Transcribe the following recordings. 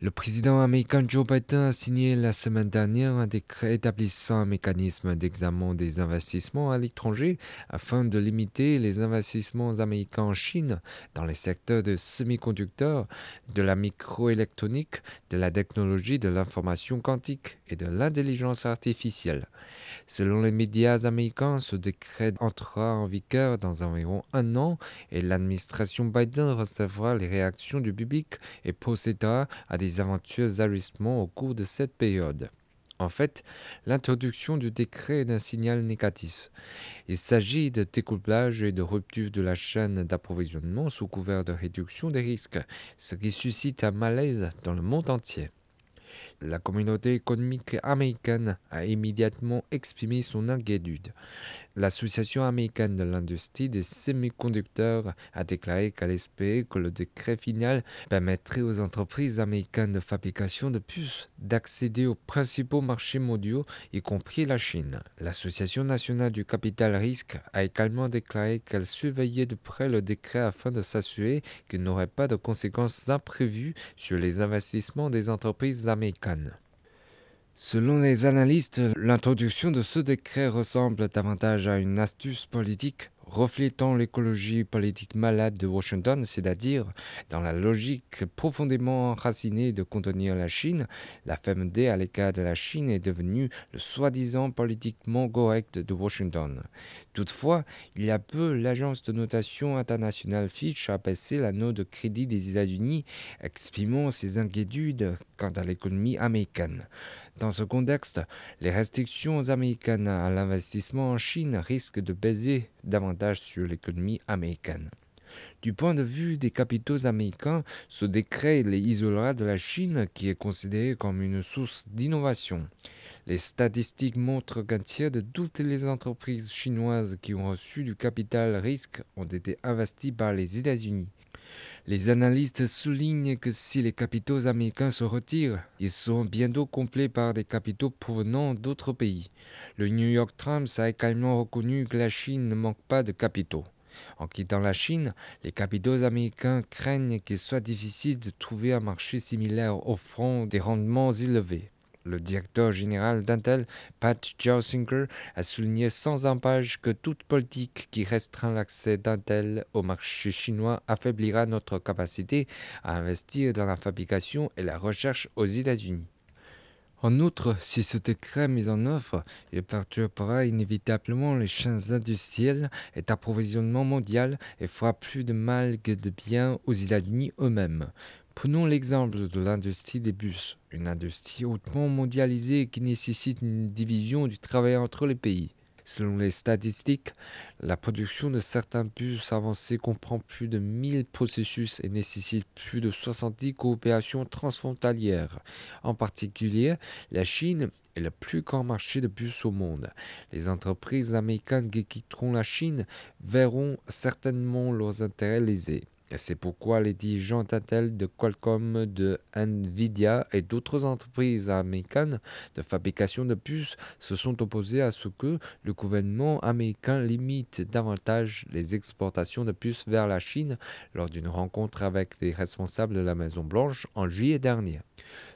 Le président américain Joe Biden a signé la semaine dernière un décret établissant un mécanisme d'examen des investissements à l'étranger afin de limiter les investissements américains en Chine dans les secteurs de semi-conducteurs, de la microélectronique, de la technologie de l'information quantique et de l'intelligence artificielle. Selon les médias américains, ce décret entrera en vigueur dans environ un an et l'administration Biden recevra les réactions du public et procédera à des éventuels ajustements au cours de cette période. En fait, l'introduction du décret est un signal négatif. Il s'agit de découplage et de rupture de la chaîne d'approvisionnement sous couvert de réduction des risques, ce qui suscite un malaise dans le monde entier. La communauté économique américaine a immédiatement exprimé son inquiétude. L'Association américaine de l'industrie des semi-conducteurs a déclaré qu'elle espérait que le décret final permettrait aux entreprises américaines de fabrication de puces d'accéder aux principaux marchés mondiaux, y compris la Chine. L'Association nationale du capital risque a également déclaré qu'elle surveillait de près le décret afin de s'assurer qu'il n'aurait pas de conséquences imprévues sur les investissements des entreprises américaines. Selon les analystes, l'introduction de ce décret ressemble davantage à une astuce politique reflétant l'écologie politique malade de Washington, c'est-à-dire dans la logique profondément enracinée de contenir la Chine, la fermeté à l'écart de la Chine est devenue le soi-disant politiquement correct de Washington. Toutefois, il y a peu, l'agence de notation internationale Fitch a baissé la note de crédit des États-Unis, exprimant ses inquiétudes quant à l'économie américaine. Dans ce contexte, les restrictions américaines à l'investissement en Chine risquent de baiser davantage sur l'économie américaine. Du point de vue des capitaux américains, ce décret les isolera de la Chine qui est considérée comme une source d'innovation. Les statistiques montrent qu'un tiers de toutes les entreprises chinoises qui ont reçu du capital risque ont été investies par les États-Unis. Les analystes soulignent que si les capitaux américains se retirent, ils seront bientôt complets par des capitaux provenant d'autres pays. Le New York Times a également reconnu que la Chine ne manque pas de capitaux. En quittant la Chine, les capitaux américains craignent qu'il soit difficile de trouver un marché similaire offrant des rendements élevés. Le directeur général d'Intel, Pat Gelsinger, a souligné sans embâche que toute politique qui restreint l'accès d'Intel au marché chinois affaiblira notre capacité à investir dans la fabrication et la recherche aux États-Unis. En outre, si ce décret est mis en œuvre, il perturbera inévitablement les chaînes industrielles et d'approvisionnement mondial et fera plus de mal que de bien aux États-Unis eux-mêmes. Prenons l'exemple de l'industrie des bus, une industrie hautement mondialisée qui nécessite une division du travail entre les pays. Selon les statistiques, la production de certains bus avancés comprend plus de 1000 processus et nécessite plus de 70 coopérations transfrontalières. En particulier, la Chine est le plus grand marché de bus au monde. Les entreprises américaines qui quitteront la Chine verront certainement leurs intérêts lésés. C'est pourquoi les dirigeants d'Intel, de Qualcomm, de Nvidia et d'autres entreprises américaines de fabrication de puces se sont opposés à ce que le gouvernement américain limite davantage les exportations de puces vers la Chine lors d'une rencontre avec les responsables de la Maison Blanche en juillet dernier.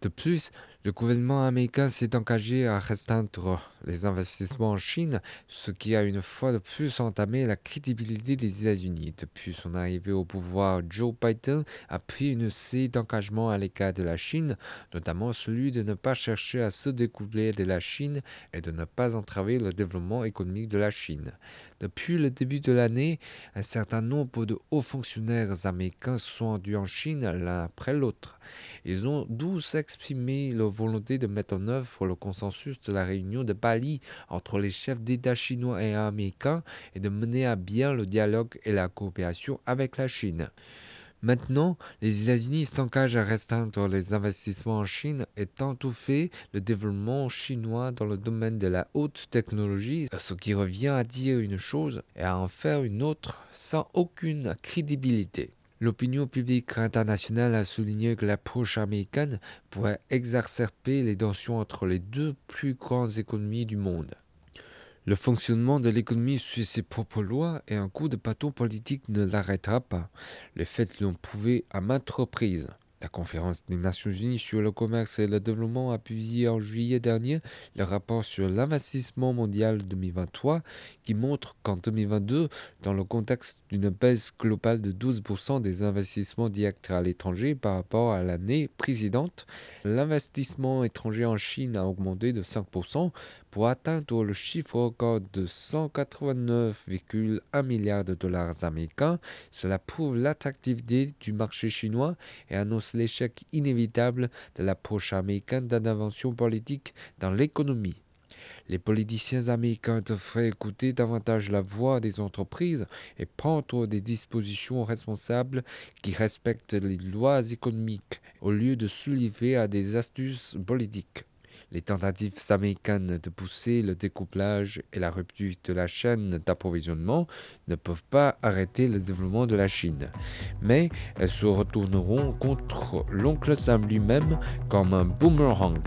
De plus, le gouvernement américain s'est engagé à restreindre les investissements en Chine, ce qui a une fois de plus entamé la crédibilité des États-Unis. Depuis son arrivée au pouvoir, Joe Biden a pris une série d'engagements à l'égard de la Chine, notamment celui de ne pas chercher à se découpler de la Chine et de ne pas entraver le développement économique de la Chine. Depuis le début de l'année, un certain nombre de hauts fonctionnaires américains sont rendus en Chine l'un après l'autre. Ils ont tous exprimé leur volonté de mettre en œuvre le consensus de la réunion de Bali entre les chefs d'État chinois et américains et de mener à bien le dialogue et la coopération avec la Chine. Maintenant, les États-Unis s'engagent à restreindre les investissements en Chine et étouffer le développement chinois dans le domaine de la haute technologie, ce qui revient à dire une chose et à en faire une autre sans aucune crédibilité. L'opinion publique internationale a souligné que l'approche américaine pourrait exacerber les tensions entre les deux plus grandes économies du monde. Le fonctionnement de l'économie suit ses propres lois et un coup de bâton politique ne l'arrêtera pas. Le fait l'ont prouvé à maintes reprises. La conférence des Nations Unies sur le commerce et le développement a publié en juillet dernier le rapport sur l'investissement mondial 2023 qui montre qu'en 2022, dans le contexte d'une baisse globale de 12% des investissements directs à l'étranger par rapport à l'année précédente, l'investissement étranger en Chine a augmenté de 5% pour atteindre le chiffre record de 189,1 milliards de dollars américains. Cela prouve l'attractivité du marché chinois et annonce l'échec inévitable de l'approche américaine d'intervention politique dans l'économie. Les politiciens américains devraient écouter davantage la voix des entreprises et prendre des dispositions responsables qui respectent les lois économiques au lieu de soulever à des astuces politiques. Les tentatives américaines de pousser le découplage et la rupture de la chaîne d'approvisionnement ne peuvent pas arrêter le développement de la Chine, mais elles se retourneront contre l'oncle Sam lui-même comme un boomerang.